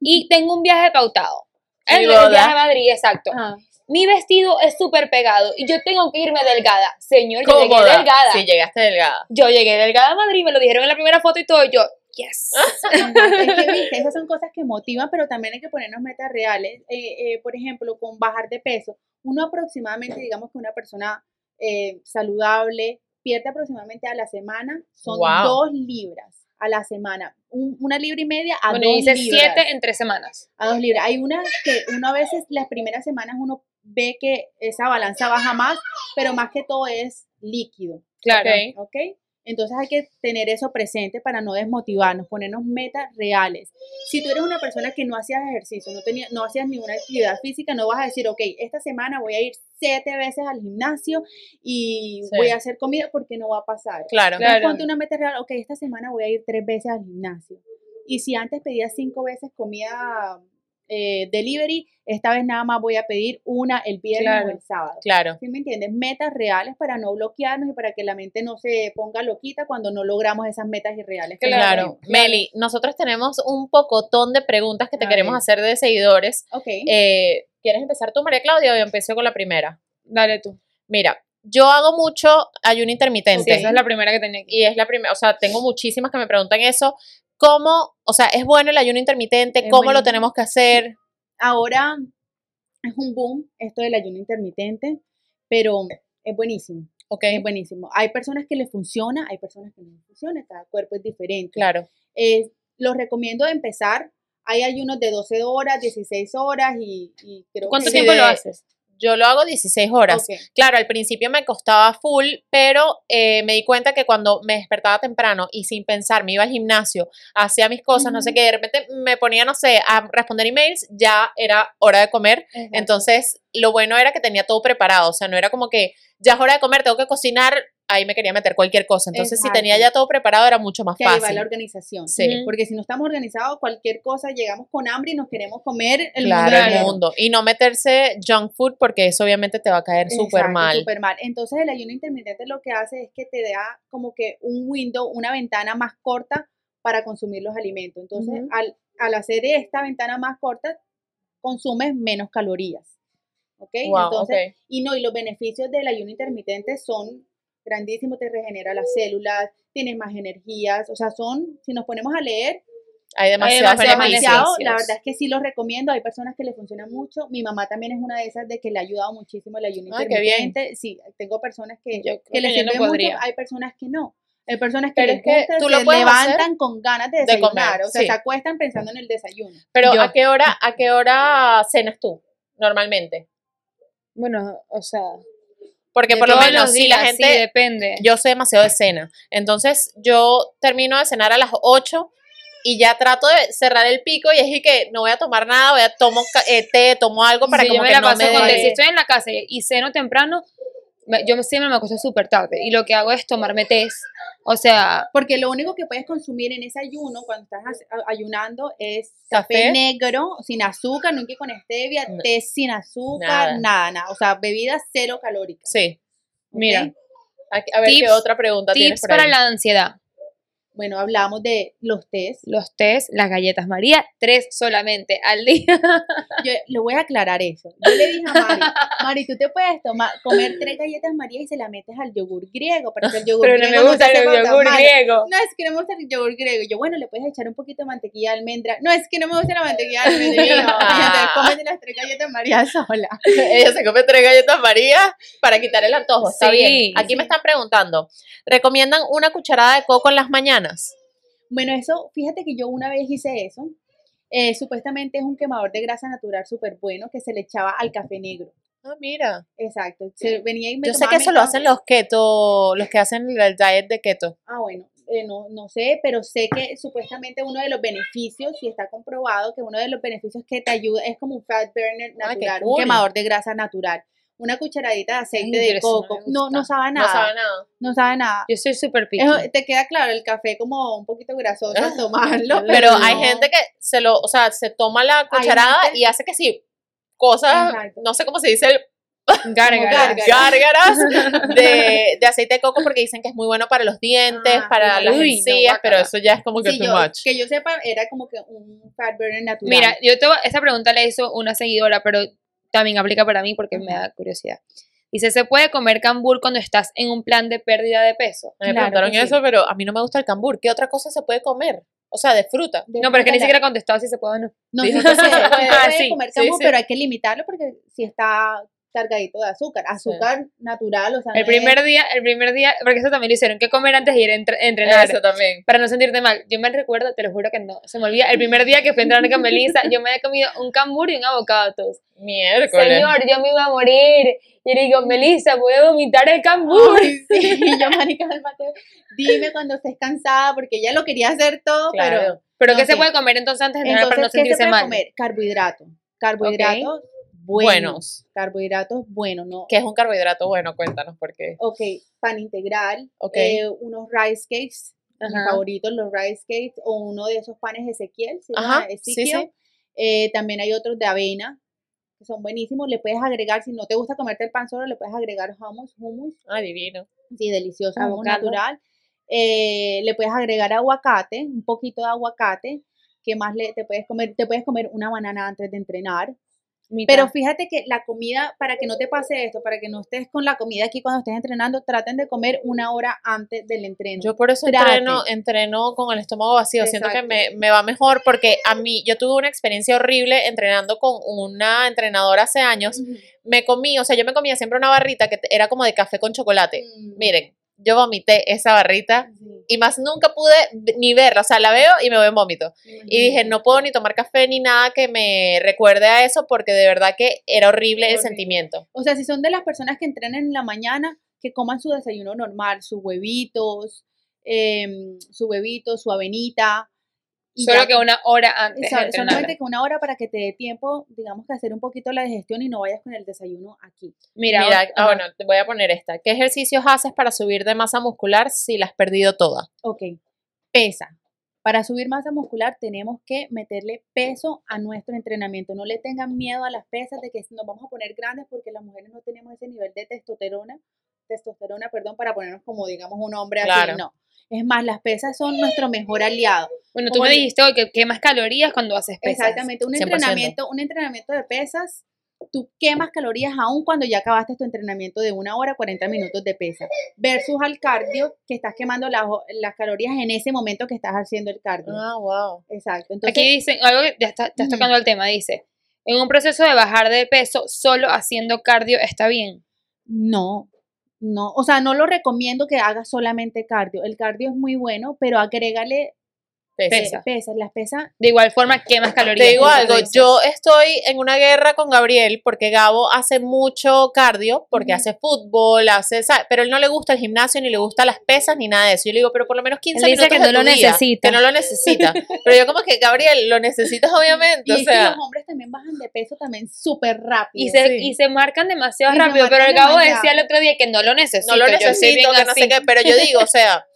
y tengo un viaje pautado. El, el viaje a Madrid, exacto. Ajá. Mi vestido es súper pegado y yo tengo que irme delgada. Señor, yo llegué delgada. Sí, llegaste delgada. Yo llegué delgada a Madrid, me lo dijeron en la primera foto y todo, y yo, yes. es que, viste, esas son cosas que motivan, pero también hay que ponernos metas reales. Eh, eh, por ejemplo, con bajar de peso, uno aproximadamente, digamos que una persona eh, saludable pierde aproximadamente a la semana, son Wow. dos libras a la semana, Un- una libra y media a bueno, dos hice libras. siete en tres semanas. a dos libras. Hay unas que uno a veces las primeras semanas uno ve que esa balanza baja más, pero más que todo es líquido. Claro. Ok. ¿ok? Entonces hay que tener eso presente para no desmotivarnos, ponernos metas reales. Si tú eres una persona que no hacías ejercicio, no, tenía, no hacías ninguna actividad física, no vas a decir, ok, esta semana voy a ir siete veces al gimnasio y Sí. voy a hacer comida porque no va a pasar. Claro. Claro. Entonces, ponte una meta real, ok, esta semana voy a ir tres veces al gimnasio. Y si antes pedías cinco veces comida eh, delivery, esta vez nada más voy a pedir una el viernes Claro. o el sábado. Claro. ¿Sí me entiendes? Metas reales para no bloquearnos y para que la mente no se ponga loquita cuando no logramos esas metas irreales. que nos Claro. ponemos. Meli, nosotros tenemos un pocotón de preguntas que te A queremos ver. hacer de seguidores. Ok. Eh, ¿Quieres empezar tú, María Claudia, o yo empiezo con la primera? Dale tú. Mira, yo hago mucho ayuno intermitente. Sí, esa es la primera que tenía aquí. y es la primera, o sea, tengo muchísimas que me preguntan eso. ¿Cómo, o sea, es bueno el ayuno intermitente? Es ¿Cómo lo tenemos que hacer? Ahora es un boom esto del ayuno intermitente, pero es buenísimo. Ok, Es buenísimo. Hay personas que les funciona, hay personas que no les funciona, cada cuerpo es diferente. claro. Eh, los recomiendo empezar. Hay ayunos de 12 horas, 16 horas y, y creo ¿Cuánto que... Tiempo de- lo haces? Yo lo hago 16 horas. Claro, al principio me costaba full, pero eh, me di cuenta que cuando me despertaba temprano y sin pensar me iba al gimnasio, hacía mis cosas, no sé qué, de repente me ponía, no sé, a responder emails, ya era hora de comer. Entonces, lo bueno era que tenía todo preparado, o sea, no era como que ya es hora de comer, tengo que cocinar, ahí me quería meter cualquier cosa. Entonces, si tenía ya todo preparado, era mucho más que ahí va fácil. la organización. Sí. Porque si no estamos organizados, cualquier cosa, llegamos con hambre y nos queremos comer el claro, mundo. el mundo. Y no meterse junk food porque eso obviamente te va a caer súper mal. súper mal. Entonces el ayuno intermitente lo que hace es que te da como que un window, una ventana más corta para consumir los alimentos. Entonces al, al hacer esta ventana más corta, consumes menos calorías. ¿Ok? Wow, Entonces, y no, y los beneficios del ayuno intermitente son grandísimos, te regenera las células, tienes más energías, o sea, son, si nos ponemos a leer, Hay beneficios. demasiado, la verdad es que sí los recomiendo, hay personas que les funciona mucho, mi mamá también es una de esas de que le ha ayudado muchísimo el ayuno Ah, qué bien. intermitente, sí, tengo personas que, Yo que les no sirve mucho, hay personas que no, hay personas que Pero les es que gusta, tú lo se puedes hacer levantan con ganas de de desayunar, comer, o sea, sí. se acuestan pensando en el desayuno. Pero Yo. ¿a qué hora, a qué hora cenas tú normalmente? Bueno, o sea, Porque por lo menos si la gente, sí, depende. yo sé demasiado de cena, entonces yo termino de cenar a las 8 y ya trato de cerrar el pico y es y que no voy a tomar nada, voy a tomo eh, té, tomo algo para Sí, como yo me que la no me con. Si estoy en la casa y- ceno temprano, yo siempre me acuesto súper tarde. Y lo que hago es tomarme té. O sea, Porque lo único que puedes consumir en ese ayuno, cuando estás ayunando, es Café. café, negro, sin azúcar, que con stevia, No. té sin azúcar, Nada. nada, nada. O sea, bebidas cero calóricas. Sí. mira, A, a ver qué Tips- otra pregunta tienes tips por para la ansiedad. Bueno, hablamos de los tés. Los tés, las galletas María, tres solamente al día. Yo le voy a aclarar eso. Yo le dije a Mari, Mari, tú te puedes tomar, comer tres galletas María y se la metes al yogur griego, el yogur Pero no me gusta el yogur griego. No, es que no me gusta el yogur griego. Yo, bueno, le puedes echar un poquito de mantequilla de almendra. No, es que no me gusta la mantequilla de almendra. Cómete las tres galletas María sola. Ella se come tres galletas María para quitar el antojo. Está Sí, bien. Aquí me están preguntando, ¿recomiendan una cucharada de coco en las mañanas? Bueno, eso, fíjate que yo una vez hice eso. Eh, supuestamente es un quemador de grasa natural súper bueno que se le echaba al café negro. Ah, mira. Exacto. Se venía y me Yo sé que eso lo hacen los keto, los que hacen el diet de keto. Ah, bueno, eh, no, no sé, pero sé que supuestamente uno de los beneficios, y está comprobado que uno de los beneficios que te ayuda es como un fat burner Ah, natural, cool. un quemador de grasa natural. Una cucharadita de aceite Ay, pero de no coco. No, no, gusta. sabe No nada. sabe nada. No sabe nada. Yo soy súper. Eso, te queda claro, el café como un poquito grasoso al tomarlo. Pero hay no. gente que se lo, o sea, se toma la cucharada y hace que sí, cosas, Exacto. no sé cómo se dice, el Gárgaras. gárgaras. gárgaras de, de aceite de coco porque dicen que es muy bueno para los dientes, Ah, para las no, encías, pero guácala. eso ya es como que Sí, too yo- much. que yo sepa, era como que un fat burner natural. Mira, yo te esa pregunta la hizo una seguidora, pero también aplica para mí porque me da curiosidad. Dice, ¿se puede comer cambur cuando estás en un plan de pérdida de peso? Me Claro preguntaron que sí. eso, pero a mí no me gusta el cambur. ¿Qué otra cosa se puede comer? O sea, de fruta. De No, pero es que ni siquiera contestó si se puede o no. No, sí Dijo se puede, Ah, sí, comer cambur, sí. pero hay que limitarlo porque si está cargadito de azúcar, azúcar natural, o sea, El no es- primer día, el primer día, porque eso también lo hicieron, que comer antes de ir a entre- a entrenar. Eso también. Para no sentirte mal. Yo me recuerdo, te lo juro que no, se me olvida. El primer día que fui a entrenar con Melissa, yo me había comido un cambur y un avocado todos. Miércoles. Señor, yo me iba a morir. Y le digo, Melissa, voy a vomitar el cambur. Ay, sí, y yo, marica. Dime cuando estés cansada, porque ella lo quería hacer todo, Claro. Pero No, ¿qué se puede comer entonces antes de entrenar para no Entonces, ¿qué se sentirse puede mal? comer? Carbohidratos. Carbohidratos buenos. Buenos. Carbohidratos buenos, ¿no? ¿Qué es un carbohidrato bueno? Cuéntanos por qué. Ok, pan integral, Ok. eh, unos rice cakes, mis favoritos, los rice cakes, o uno de esos panes Ezequiel, se Ajá, llama Ezequiel. sí. Eh, también hay otros de avena, que son buenísimos. Le puedes agregar, si no te gusta comerte el pan solo, le puedes agregar hummus, hummus, Ay, divino. sí, delicioso, hummus natural. Eh, le puedes agregar aguacate, un poquito de aguacate. ¿Qué más le, te puedes comer? Te puedes comer una banana antes de entrenar. Mitad. Pero fíjate que la comida, para que no te pase esto, para que no estés con la comida aquí cuando estés entrenando, traten de comer una hora antes del entreno. Yo por eso entreno, entreno con el estómago vacío. Siento que me, me va mejor porque a mí, yo tuve una experiencia horrible entrenando con una entrenadora hace años. Me comí, o sea, yo me comía siempre una barrita que era como de café con chocolate. Mm. Miren, yo vomité esa barrita Sí, y más nunca pude ni verla. O sea, la veo y me voy en vómito. Y dije, no puedo ni tomar café ni nada que me recuerde a eso porque de verdad que era horrible el Horrible. sentimiento. O sea, si son de las personas que entrenan en la mañana, que coman su desayuno normal, sus huevitos, em, su huevito, su avenita. Solo ya- que una hora antes. Solamente que una hora para que te dé tiempo, digamos que hacer un poquito la digestión y no vayas con el desayuno aquí. Mira, ah, bueno, te voy a poner esta. ¿Qué ejercicios haces para subir de masa muscular si la has perdido toda? Ok, pesa. Para subir masa muscular tenemos que meterle peso a nuestro entrenamiento. No le tengan miedo a las pesas de que nos vamos a poner grandes porque las mujeres no tenemos ese nivel de testosterona, testosterona, perdón, para ponernos como digamos un hombre Claro. así. No. Es más, las pesas son nuestro mejor aliado. Bueno, tú como me dijiste hoy que quemas calorías cuando haces pesas. Exactamente, un 100%. entrenamiento, un entrenamiento de pesas, tú quemas calorías aún cuando ya acabaste tu entrenamiento de una hora 40 minutos de pesa, versus al cardio que estás quemando las, las calorías en ese momento que estás haciendo el cardio. Ah, wow. Exacto. Entonces, Aquí dicen, algo que ya está- estás Ujú. tocando el tema, dice, en un proceso de bajar de peso, solo haciendo cardio está bien. no, no, o sea, no lo recomiendo que hagas solamente cardio. El cardio es muy bueno, pero agrégale Pesa. Pesa. pesas. Las pesas, De igual forma, quemas calorías. Te digo algo, yo estoy en una guerra con Gabriel porque Gabo hace mucho cardio, porque Ujú. hace fútbol, hace, pero él no le gusta el gimnasio, ni le gusta las pesas, ni nada de eso. Yo le digo, pero por lo menos 15 Él dice minutos que de no tu lo día, necesita. Que no lo necesita. pero yo como que, Gabriel, lo necesitas obviamente, y o es que los hombres también bajan de peso también súper rápido. Y se, Sí. y se marcan demasiado Y rápido, pero marcan el Gabo decía el otro día que no lo necesito. no lo yo necesito, bien que no sé qué, pero yo digo, o sea,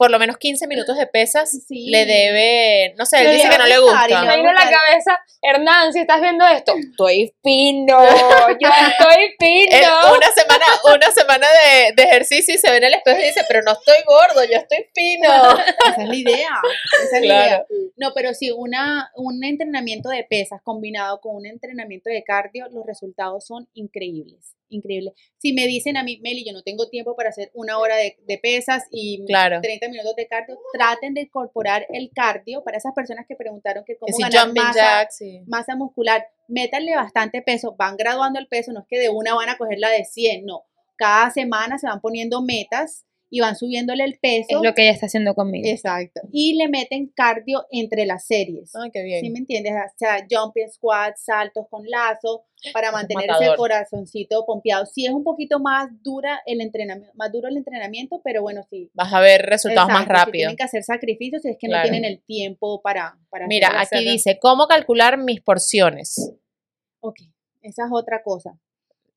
por lo menos 15 minutos de pesas Sí. le debe, no sé, él Le dice que no le gustar y gusta. le Me vino a la cabeza, Hernán, si estás viendo esto, estoy fino, yo estoy fino. Una semana, una semana de, de ejercicio y se ve en el espejo y dice, pero no estoy gordo, yo estoy fino. Esa es la idea. Esa es la idea. No, pero sí, una, un entrenamiento de pesas combinado con un entrenamiento de cardio, los resultados son increíbles. Increíbles. Si me dicen a mí, Meli, yo no tengo tiempo para hacer una hora de, de pesas y Claro. 30 minutos de cardio, traten de incorporar el cardio para esas personas que preguntaron que cómo si ganar masa, jacks, sí. masa muscular, métanle bastante peso, van graduando el peso, no es que de una van a coger la de 100, no. Cada semana se van poniendo metas y van subiéndole el peso. Es lo que ella está haciendo conmigo. Exacto. Y le meten cardio entre las series. Ay, qué bien. ¿Sí me entiendes? O sea, jumping squats, saltos con lazo, para mantener ese corazoncito pompeado. Sí es un poquito más dura el entrenamiento, más duro el entrenamiento, pero bueno, sí. Vas a ver resultados más Exacto, rápido. tienen que hacer sacrificios si es que Claro. no tienen el tiempo para, para Mira, aquí hacerlo. dice, ¿cómo calcular mis porciones? Ok, esa es otra cosa.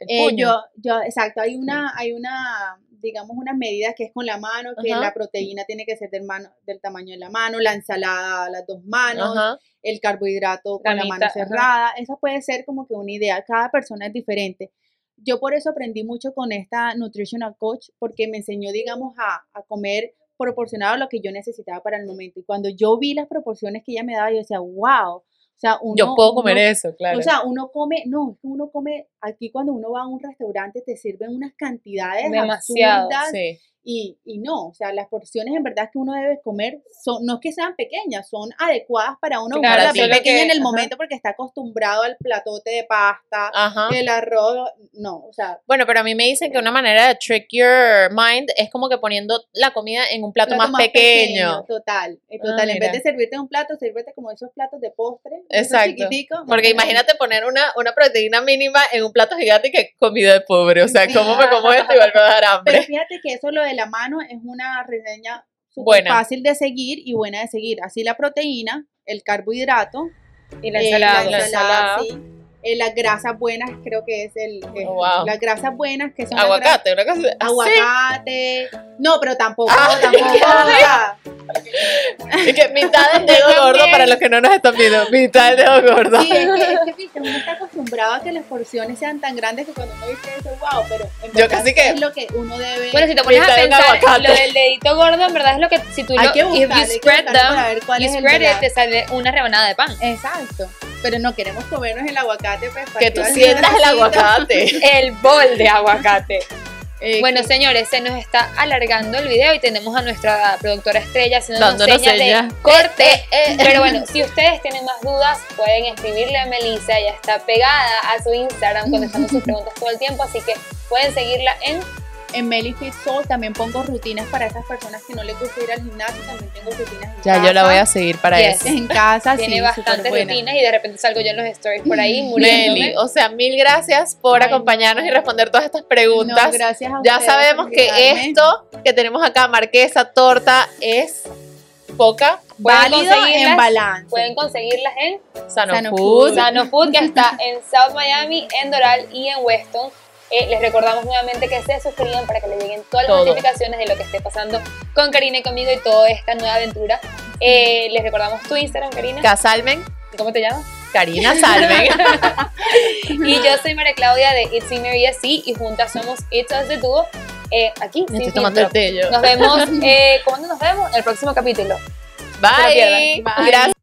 El Eh, yo, yo, exacto, hay una, hay una, digamos, unas medidas que es con la mano, que Ajá. la proteína tiene que ser del, mano, del tamaño de la mano, la ensalada a las dos manos, Ajá. el carbohidrato con la, La mano ajá. cerrada. Esa puede ser como que una idea. Cada persona es diferente. Yo por eso aprendí mucho con esta nutritional coach, porque me enseñó, digamos, a, a comer proporcionado a lo que yo necesitaba para el momento. Y cuando yo vi las proporciones que ella me daba, yo decía, wow. O sea, uno, Yo puedo comer uno- eso, claro. O sea, uno come, no, uno come, aquí cuando uno va a un restaurante te sirven unas cantidades Demasiado, absurdas sí. Y, y no, o sea, las porciones en verdad que uno debe comer son, no es que sean pequeñas, son adecuadas para uno Claro, comerla solo pequeña que- en el ajá. momento porque está acostumbrado al platote de pasta, Ajá. el arroz, no, o sea, Bueno, pero a mí me dicen que una manera de trick your mind es como que poniendo la comida en un plato, plato más, pequeño. Total, eh, Ah, total. en vez de servirte en un plato, sírvete como esos platos de postre, Exacto. Porque imagínate poner una, una proteína mínima en un plato gigante que comida de pobre. O sea, ¿cómo me como esto? Igual me va a dar Pero hambre. fíjate que eso lo de la mano es una reseña súper fácil de seguir y buena de seguir. Así la proteína, el carbohidrato, Y la eh, ensalada. la ensalada. sí, eh, las grasas buenas creo que es el eh, Oh, wow. las grasas buenas que son Aguacate, una cosa aguacate no pero tampoco Ah, tampoco que mitad del dedo gordo también. para los que no nos están viendo. Mitad del dedo gordo. Sí, es que, es que viste, uno está acostumbrado a que las porciones sean tan grandes que cuando uno dice eso, wow, pero en Yo casi que- es lo que uno debe. Bueno, si te pones a pensar, aguacate. lo del dedito gordo, en verdad es lo que si tú Hay lo que buscar, if you spread buscar para them, ver cuál you es el spread it, verdad. te sale una rebanada de pan. Exacto. Pero no queremos comernos el aguacate, pues. para Que tú sientas el aguacate. El bol de aguacate. eh, Bueno, que- señores, se nos está alargando el video y tenemos a nuestra productora estrella Dándonos señas señas. de corte. Eh. Pero bueno, si ustedes tienen más dudas, pueden escribirle a Melissa. Ella está pegada a su Instagram contestando sus preguntas todo el tiempo, así que pueden seguirla en en Melly Fit Soul también pongo rutinas para esas personas que no les gusta ir al gimnasio. También tengo rutinas en Ya casa. yo la voy a seguir para Yes. eso. En casa, tiene sí, bastantes rutinas y de repente salgo yo en los stories por ahí. Meli, o sea, mil gracias por Ay, acompañarnos no. y responder todas estas No, preguntas. gracias a ya sabemos que esto que tenemos acá, marquesa, torta, es poca válido en balance. Pueden conseguirlas en Sano, Sano Food. Food. Sano Food, que está en South Miami, en Doral y en Weston. Eh, les recordamos nuevamente que se suscriban para que les lleguen todas las Todo. notificaciones de lo que esté pasando con Karina y conmigo y toda esta nueva aventura. Eh, les recordamos tu Instagram, Karina. Casalmen, ¿Cómo te llamas? Karina Salmen. Y yo soy María Claudia de It's Me Mary Así y juntas somos It's Us de Dúo. Eh, aquí, Me sin estoy tomando el yo. Nos vemos, eh, ¿cuándo nos vemos? En el próximo capítulo. Bye. Gracias.